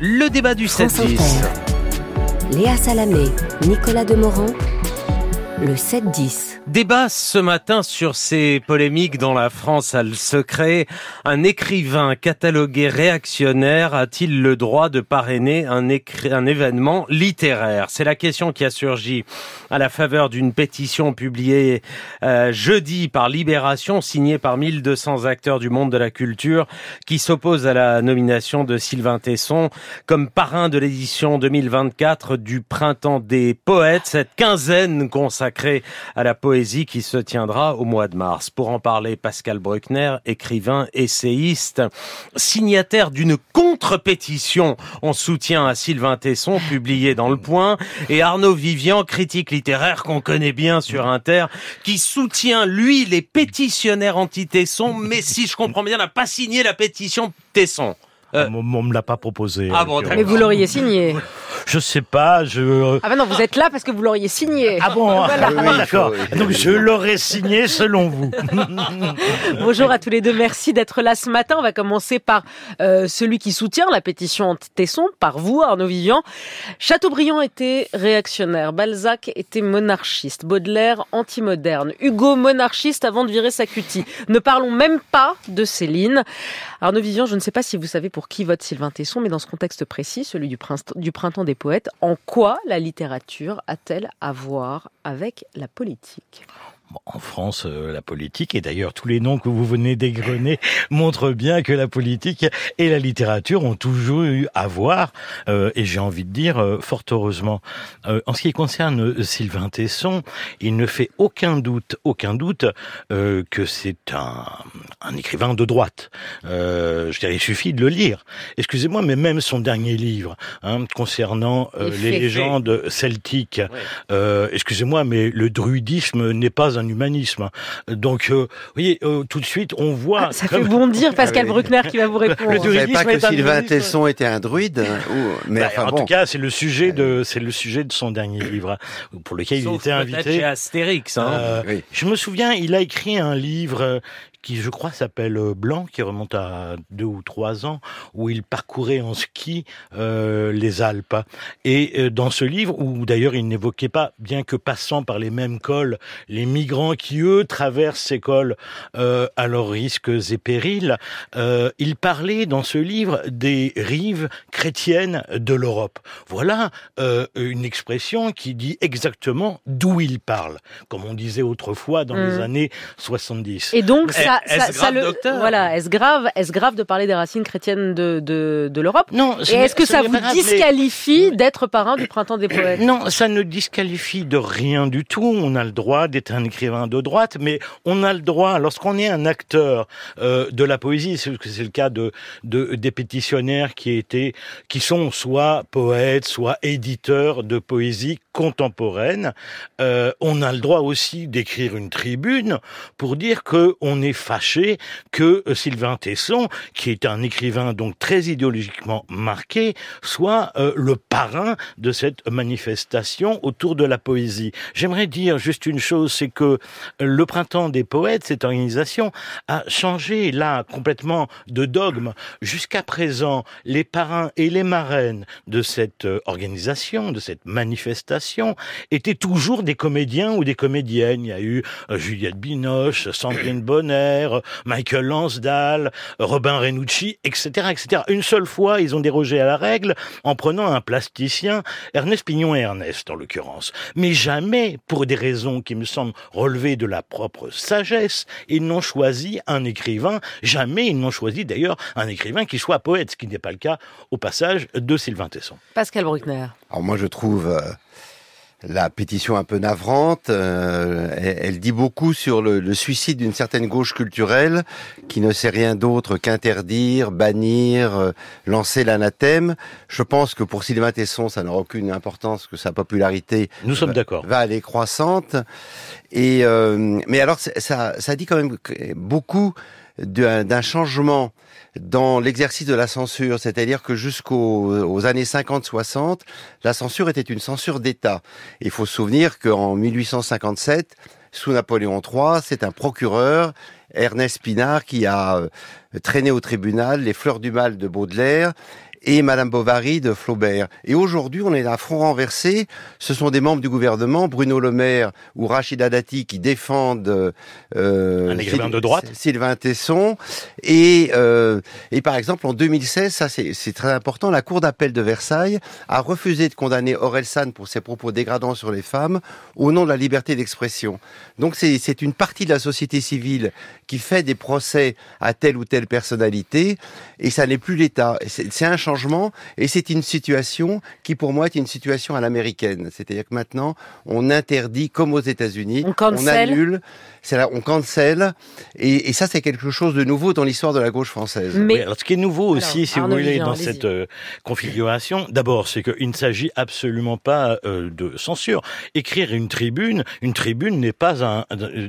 Le débat du France 7-10. Inter. Léa Salamé, Nicolas Demorand, le 7-10. Débat ce matin sur ces polémiques dans la France a le secret. Un écrivain catalogué réactionnaire a-t-il le droit de parrainer un, événement littéraire? C'est la question qui a surgi à la faveur d'une pétition publiée euh, jeudi par Libération, signée par 1200 acteurs du monde de la culture, qui s'opposent à la nomination de Sylvain Tesson comme parrain de l'édition 2024 du Printemps des Poètes, cette quinzaine consacrée à la poésie qui se tiendra au mois de mars. Pour en parler, Pascal Bruckner, écrivain, essayiste, signataire d'une contre-pétition en soutien à Sylvain Tesson, publiée dans Le Point, et Arnaud Vivian, critique littéraire qu'on connaît bien sur Inter, qui soutient, lui, les pétitionnaires anti-Tesson, mais si je comprends bien, n'a pas signé la pétition Tesson. Euh, On, on me l'a pas proposé. Ah bon, l'occurrence. Mais vous l'auriez signé. Je sais pas, je. Ah ben non, vous êtes là parce que vous l'auriez signé. Ah bon, Voilà. ah, d'accord. Donc je l'aurais signé selon vous. Bonjour à tous les deux, merci d'être là ce matin. On va commencer par euh, celui qui soutient la pétition anti-Tesson, par vous, Arnaud Vivian. Chateaubriand était réactionnaire, Balzac était monarchiste, Baudelaire anti-moderne, Hugo monarchiste avant de virer sa cutie. Ne parlons même pas de Céline. Arnaud Vivian, je ne sais pas si vous savez pour qui vote Sylvain Tesson, mais dans ce contexte précis, celui du, printemps des poètes, en quoi la littérature a-t-elle à voir avec la politique? En France, euh, la politique, et d'ailleurs tous les noms que vous venez d'égrener, montrent bien que la politique et la littérature ont toujours eu à voir, euh, et j'ai envie de dire, euh, fort heureusement. Euh, en ce qui concerne euh, Sylvain Tesson, il ne fait aucun doute, aucun doute euh, que c'est un, un écrivain de droite. Euh, je dirais, il suffit de le lire. Excusez-moi, mais même son dernier livre, hein, concernant Les légendes celtiques, euh, excusez-moi, mais le druidisme n'est pas un humanisme. Donc, euh, vous voyez, euh, tout de suite, on voit. Ah, Ça fait comme- bondir Pascal Ah. Bruckner qui va vous répondre. Le savais pas druidisme que est un Sylvain druidisme. Tesson était un druide. hein, ou- mais Bah, enfin en bon. tout cas, c'est le sujet de, c'est le sujet de son dernier livre, hein, pour lequel il était invité. chez Astérix. Hein. Euh, Oui. Je me souviens, il a écrit un livre euh, qui, je crois, s'appelle euh, Blanc, qui remonte à deux ou trois ans, où il parcourait en ski euh, les Alpes. Et euh, dans ce livre, où d'ailleurs il n'évoquait pas, bien que passant par les mêmes cols, les migrants qui, eux, traversent ces cols euh, à leurs risques et périls, euh, il parlait dans ce livre des rives chrétiennes de l'Europe. Voilà euh, une expression qui dit exactement d'où il parle, comme on disait autrefois dans les Mhm. années 70. Et donc, Mais ça, est-ce ça, ça grave, le, docteur voilà, est-ce grave, est-ce grave de parler des racines chrétiennes de, de, de l'Europe non, Et est-ce que ce ça vous mais- disqualifie d'être parrain du printemps des poètes Non, ça ne disqualifie de rien du tout. On a le droit d'être un écrivain de droite, mais on a le droit, lorsqu'on est un acteur euh, de la poésie, c'est c'est le cas de, de des pétitionnaires qui étaient, qui sont soit poètes, soit éditeurs de poésie contemporaine, euh, on a le droit aussi d'écrire une tribune pour dire que on est fâché que euh, Sylvain Tesson, qui est un écrivain donc très idéologiquement marqué, soit euh, le parrain de cette manifestation autour de la poésie. J'aimerais dire juste une chose, c'est que le Printemps des Poètes, cette organisation, a changé là complètement de dogme. Jusqu'à présent, les parrains et les marraines de cette organisation, de cette manifestation, étaient toujours des comédiens ou des comédiennes. Il y a eu euh, Juliette Binoche, Sandrine Bonner, Michael Lansdale, Robin Renucci, etc., etc. Une seule fois, ils ont dérogé à la règle en prenant un plasticien, Ernest Pignon et Ernest en l'occurrence. Mais jamais, pour des raisons qui me semblent relever de la propre sagesse, ils n'ont choisi un écrivain. Jamais ils n'ont choisi d'ailleurs un écrivain qui soit poète, ce qui n'est pas le cas au passage de Sylvain Tesson. Pascal Bruckner. Alors moi je trouve euh, la pétition un peu navrante. euh, elle, elle dit beaucoup sur le, le suicide d'une certaine gauche culturelle qui ne sait rien d'autre qu'interdire, bannir, euh, lancer l'anathème. Je pense que pour Sylvain Tesson, ça n'aura aucune importance que sa popularité Nous sommes va- d'accord. va aller croissante. Et euh, mais alors ça, ça dit quand même beaucoup d'un changement dans l'exercice de la censure, c'est-à-dire que jusqu'aux aux années 50-60, la censure était une censure d'État. Il faut se souvenir qu'en 1857, sous Napoléon III, c'est un procureur, Ernest Pinard, qui a euh, traîné au tribunal les fleurs du mal de Baudelaire et Madame Bovary de Flaubert. Et aujourd'hui, on est à front renversé. Ce sont des membres du gouvernement, Bruno Le Maire ou Rachida Dati, qui défendent euh, un écrivain de droite, Sylvain Tesson. Et, euh, et par exemple, en 2016, ça c'est très important, la Cour d'appel de Versailles a refusé de condamner Orelsan pour ses propos dégradants sur les femmes au nom de la liberté d'expression. Donc c'est une partie de la société civile qui fait des procès à telle ou telle personnalité et ça n'est plus l'État. C'est un changement et c'est une situation qui pour moi est une situation à l'américaine. C'est-à-dire que maintenant on interdit comme aux États-Unis, on, on annule, là, on cancelle et, et ça c'est quelque chose de nouveau dans l'histoire de la gauche française. Mais alors, ce qui est nouveau aussi, si vous voulez, dans cette euh, configuration, d'abord c'est qu'il ne s'agit absolument pas euh, de censure. Écrire une tribune, une tribune n'est pas un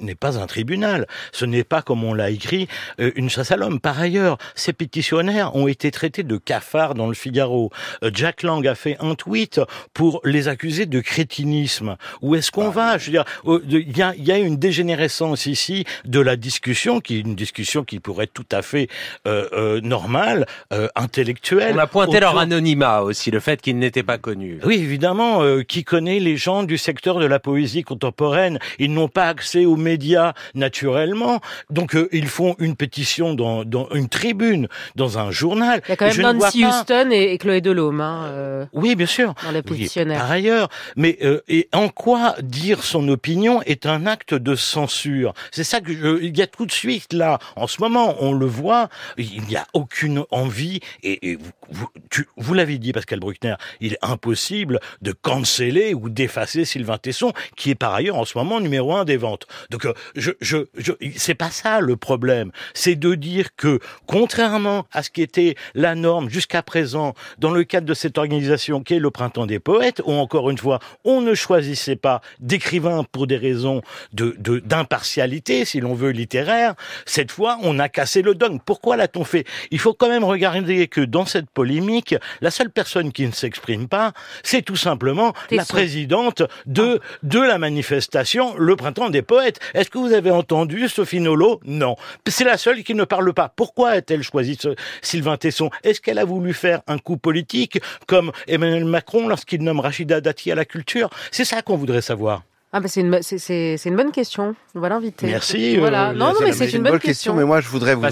n'est pas un tribunal. Ce n'est pas comme on l'a écrit euh, une chasse à l'homme. Par ailleurs, ces pétitionnaires ont été traités de cafards dans le Figaro. Euh, Jack Lang a fait un tweet pour les accuser de crétinisme. Où est-ce qu'on va? Je veux dire, il y a, y a une dégénérescence ici de la discussion, qui est une discussion qui pourrait être tout à fait euh, normale, intellectuelle. On a pointé leur anonymat aussi, le fait qu'ils n'étaient pas connus. Oui, évidemment. qui connaît les gens du secteur de la poésie contemporaine? Ils n'ont pas accès aux médias naturellement. Donc euh, ils font une pétition dans, dans, une tribune, dans un journal. Il y a quand même Nancy Houston et, Chloé Delhomme. Hein, euh, oui, bien sûr. Dans pétitionnaires. par ailleurs, mais euh, et en quoi dire son opinion est un acte de censure? C'est ça que je, il y a tout de suite là, en ce moment, on le voit, il n'y a aucune envie. Et, vous, vous, vous l'avez dit, Pascal Bruckner, il est impossible de canceller ou d'effacer Sylvain Tesson, qui est par ailleurs en ce moment numéro un des ventes. Donc, je, je, je c'est pas ça le problème. C'est de dire que, contrairement à ce qui était la norme jusqu'à présent dans le cadre de cette organisation qui est le Printemps des Poètes, où encore une fois, on ne choisissait pas d'écrivains pour des raisons de d'impartialité, si l'on veut, littéraire. Cette fois, on a cassé le dogme. Pourquoi l'a-t-on fait? Il faut quand même regarder que dans cette polémique, la seule personne qui ne s'exprime pas, c'est tout simplement la présidente de de la manifestation, le Printemps des Poètes. Est-ce que vous avez entendu Sophie Nolot? Non. C'est la seule qui ne parle pas. Pourquoi a-t-elle choisi ce Sylvain Tesson? Est-ce qu'elle a voulu faire un coup politique comme Emmanuel Macron lorsqu'il nomme Rachida Dati à la culture C'est ça qu'on voudrait savoir. Ah bah c'est une, bonne question. On va l'inviter. Merci. Euh, voilà. non, non, mais c'est une, bonne question. Mais moi, je voudrais vous,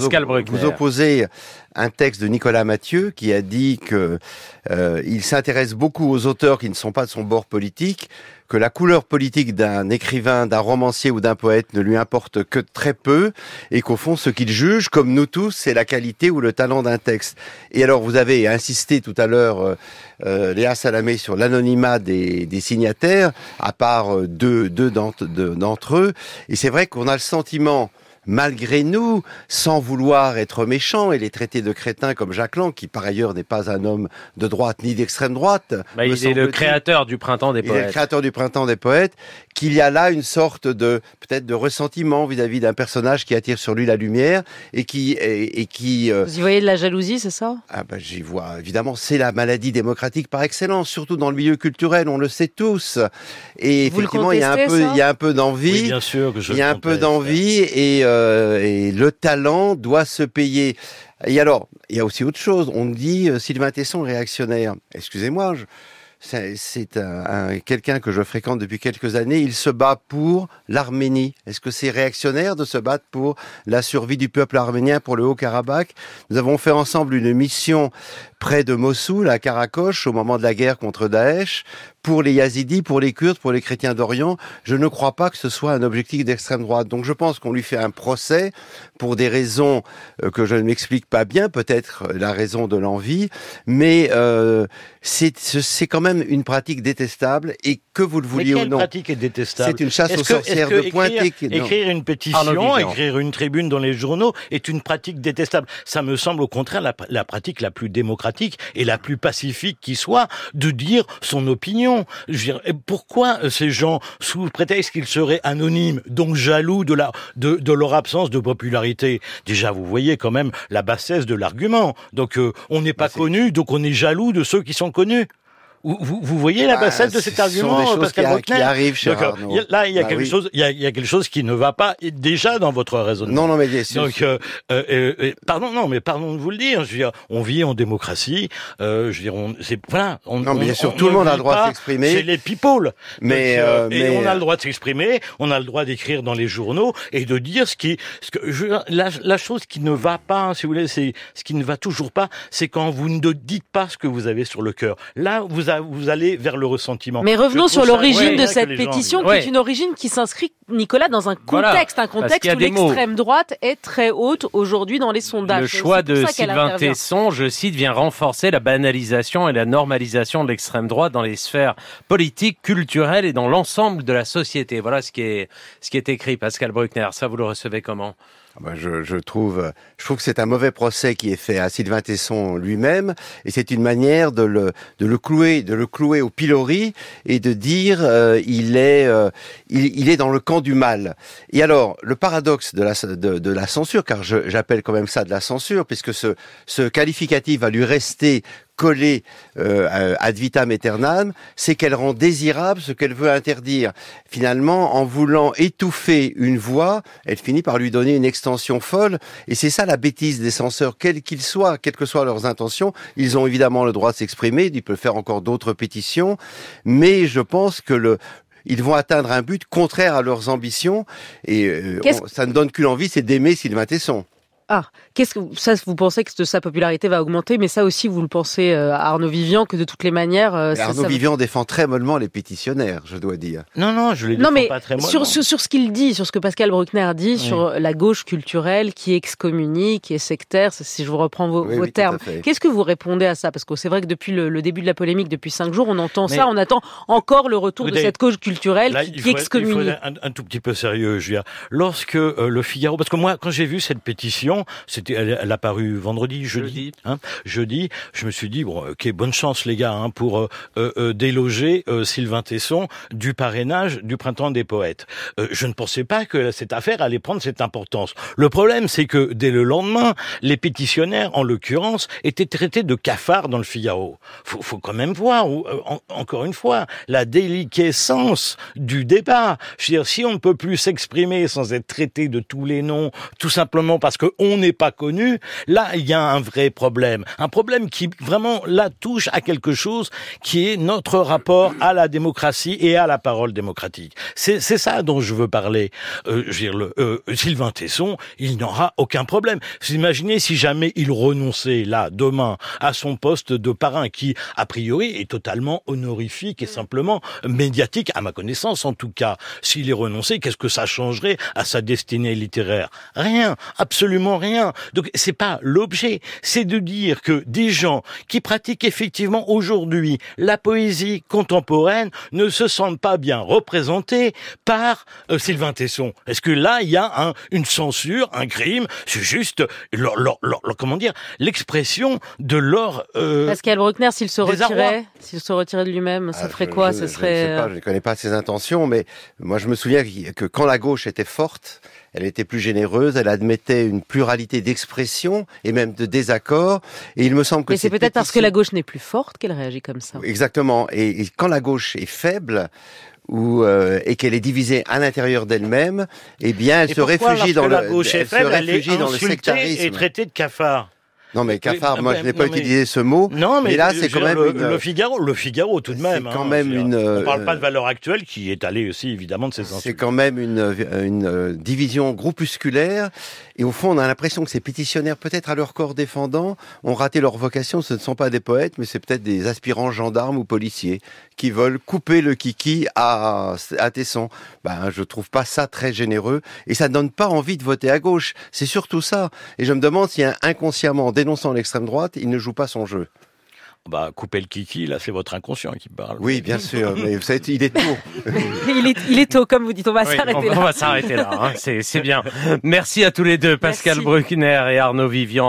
vous opposer un texte de Nicolas Mathieu qui a dit que euh, il s'intéresse beaucoup aux auteurs qui ne sont pas de son bord politique, que la couleur politique d'un écrivain, d'un romancier ou d'un poète ne lui importe que très peu, et qu'au fond, ce qu'il juge, comme nous tous, c'est la qualité ou le talent d'un texte. Et alors, vous avez insisté tout à l'heure, euh, euh Léa Salamé, sur l'anonymat des, des, signataires, à part euh, deux, deux d'entre eux, et c'est vrai qu'on a le sentiment malgré nous, sans vouloir être méchant et les traiter de crétins comme Jacques Lang, qui par ailleurs n'est pas un homme de droite ni d'extrême droite. Bah, il est le créateur du printemps des poètes. Il est le créateur du printemps des poètes. Qu'il y a là une sorte de peut-être de ressentiment vis-à-vis d'un personnage qui attire sur lui la lumière et qui et, qui. Euh, Vous y voyez de la jalousie, c'est ça? Ah ben j'y vois évidemment. C'est la maladie démocratique par excellence, surtout dans le milieu culturel. On le sait tous. Et effectivement, il y a un peu, il y a un peu d'envie. Oui, bien sûr que je Il y a un peu d'envie et. Euh, et le talent doit se payer. Et alors, il y a aussi autre chose. On dit euh, Sylvain Tesson réactionnaire. Excusez-moi, c'est un, quelqu'un que je fréquente depuis quelques années. Il se bat pour l'Arménie. Est-ce que c'est réactionnaire de se battre pour la survie du peuple arménien pour le Haut-Karabakh? Nous avons fait ensemble une mission près de Mossoul, à Karakoche, au moment de la guerre contre Daesh, pour les Yazidis, pour les Kurdes, pour les chrétiens d'Orient, je ne crois pas que ce soit un objectif d'extrême droite. Donc je pense qu'on lui fait un procès pour des raisons euh, que je ne m'explique pas bien, peut-être la raison de l'envie, mais euh, c'est quand même une pratique détestable et que vous le vouliez ou non. pratique est détestable C'est une chasse aux sorcières de pointer. Écrire, une pétition, écrire une tribune dans les journaux est une pratique détestable. Ça me semble au contraire la, la pratique la plus démocratique et la plus pacifique qui soit de dire son opinion pourquoi euh, ces gens, sous prétexte qu'ils seraient anonymes, donc jaloux de, la, de, leur absence de popularité? Déjà, vous voyez quand même la bassesse de l'argument. Donc, euh, on n'est pas bah, connu, donc on est jaloux de ceux qui sont connus. Vous, vous, vous voyez la Bah, bassesse de ce cet argument, des Pascal qui Bruckner qui arrivent chez. Arnaud. Là, il y a Bah quelque oui. chose, il y a, il y a quelque chose qui ne va pas déjà dans votre raisonnement. Non, non, mais bien sûr. Donc, euh, euh, euh, euh, pardon, non, mais pardon de vous le dire. Je veux dire, on vit en démocratie. Euh, je veux dire, on, c'est voilà. On, Non, mais bien on- sûr, on tout le monde a le droit de pas s'exprimer. chez les people. Mais, Donc, euh, et mais, on a euh, le droit de s'exprimer. On a le droit d'écrire dans les journaux et de dire ce qui, ce que je, la, la chose qui ne va pas, si vous voulez, c'est ce qui ne va toujours pas, c'est quand vous ne dites pas ce que vous avez sur le cœur. Là, vous, a- vous allez vers le ressentiment. Mais revenons sur l'origine de cette gens pétition, qui est une origine qui s'inscrit, Nicolas, dans un Voilà, contexte, un contexte où l'extrême droite est très haute aujourd'hui dans les sondages. Le choix de Sylvain. Tesson, je cite, vient renforcer la banalisation et la normalisation de l'extrême droite dans les sphères politiques, culturelles et dans l'ensemble de la société. Voilà ce qui est, ce qui est écrit, Pascal Bruckner. Ça, vous le recevez comment? Je, trouve, je trouve que c'est un mauvais procès qui est fait à Sylvain Tesson lui-même, et c'est une manière de le, de le clouer, de le clouer au pilori et de dire euh, il est, euh, il, est dans le camp du mal. Et alors, le paradoxe de la, de, la censure, car j'appelle quand même ça de la censure, puisque ce, ce qualificatif va lui rester collé euh, ad vitam aeternam, c'est qu'elle rend désirable ce qu'elle veut interdire. Finalement, en voulant étouffer une voix, elle finit par lui donner une extension folle. Et c'est ça la bêtise des censeurs, quels qu'ils soient, quelles que soient leurs intentions. Ils ont évidemment le droit de s'exprimer, ils peuvent faire encore d'autres pétitions, mais je pense que le ils vont atteindre un but contraire à leurs ambitions et euh, on- ça ne donne qu'une envie, c'est d'aimer Sylvain Tesson. Ah, qu'est-ce que ça vous pensez que sa popularité va augmenter, mais ça aussi vous le pensez euh, à Arnaud Vivian que de toutes les manières. euh, ça- Arnaud ça- Vivian défend très mollement les pétitionnaires, je dois dire. Non, non, je les Non défends mais pas très mollement. sur, sur ce qu'il dit, sur ce que Pascal Bruckner dit, sur la gauche culturelle qui excommunie, qui est sectaire, si je vous reprends vos, Oui, vos oui, tout termes. Qu'est-ce que vous répondez à ça? Parce que c'est vrai que depuis le, le début de la polémique, depuis cinq jours, on entend Mais- ça, on attend encore le retour de cette gauche culturelle Là, qui, il qui faut être- il faut un, un tout petit peu sérieux. Je veux dire, lorsque euh, le Figaro, parce que moi, quand j'ai vu cette pétition, c'était, elle, elle a paru vendredi, jeudi, Jeudi. hein, jeudi, je me suis dit bon, ok, bonne chance les gars hein, pour euh, euh, euh, déloger euh, Sylvain Tesson du parrainage du printemps des poètes. Euh, je ne pensais pas que cette affaire allait prendre cette importance. Le problème, c'est que dès le lendemain, les pétitionnaires, en l'occurrence, étaient traités de cafards dans le Figaro. Faut, faut quand même voir, en- encore une fois, la déliquescence du débat. Je veux dire, si on ne peut plus s'exprimer sans être traité de tous les noms, tout simplement parce que on n'est pas connu, là, il y a un vrai problème. Un problème qui vraiment, là, touche à quelque chose qui est notre rapport à la démocratie et à la parole démocratique. C'est ça dont je veux parler. Euh, je veux dire, le, euh, Sylvain Tesson, il n'aura aucun problème. Vous imaginez si jamais il renonçait, là, demain, à son poste de parrain, qui, a priori, est totalement honorifique et simplement médiatique, à ma connaissance en tout cas. S'il est renoncé, qu'est-ce que ça changerait à sa destinée littéraire? Rien, absolument rien. Donc c'est pas l'objet, c'est de dire que des gens qui pratiquent effectivement aujourd'hui la poésie contemporaine ne se sentent pas bien représentés par euh, Sylvain Tesson. Est-ce que là il y a un, une censure, un crime? C'est juste leur, leur- leur- leur- comment dire l'expression de leur euh, Pascal Bruckner, s'il se retirait, s'il se retirait de lui-même, ça Ah, ferait je- quoi je, Ce je ne serait sais pas, je ne connais pas ses intentions, mais moi je me souviens que quand la gauche était forte, elle était plus généreuse, elle admettait une pluralité d'expressions et même de désaccords. Et il me semble que Mais c'est peut-être parce que la gauche n'est plus forte qu'elle réagit comme ça. Exactement. Et, et quand la gauche est faible ou euh, et qu'elle est divisée à l'intérieur d'elle-même, eh bien, elle Et se réfugie dans la le, gauche est se faible, elle est réfugie dans le sectarisme. et traitée de cafard? Non, mais cafard, moi, je n'ai pas mais- utilisé ce mot. Non, mais, là, c'est quand même le, une- le Figaro, le Figaro tout de C'est même. quand hein, même une, On parle euh, pas de valeur actuelle qui est allée aussi évidemment de C'est insultes. quand même une, euh, une euh, division groupusculaire. Et au fond, on a l'impression que ces pétitionnaires, peut-être à leur corps défendant, ont raté leur vocation. Ce ne sont pas des poètes, mais c'est peut-être des aspirants gendarmes ou policiers qui veulent couper le kiki à, à Tesson. Ben, je trouve pas ça très généreux. Et ça ne donne pas envie de voter à gauche. C'est surtout ça. Et je me demande si inconsciemment, en dénonçant l'extrême droite, il ne joue pas son jeu. Bah, couper le kiki, là, c'est votre inconscient qui parle. Oui, bien sûr. Mais vous savez, il est tôt. il, est, il est tôt, comme vous dites, on va Oui, s'arrêter on, là. on va s'arrêter là. hein. C'est c'est bien. Merci à tous les deux, Pascal Merci. Bruckner et Arnaud Vivian.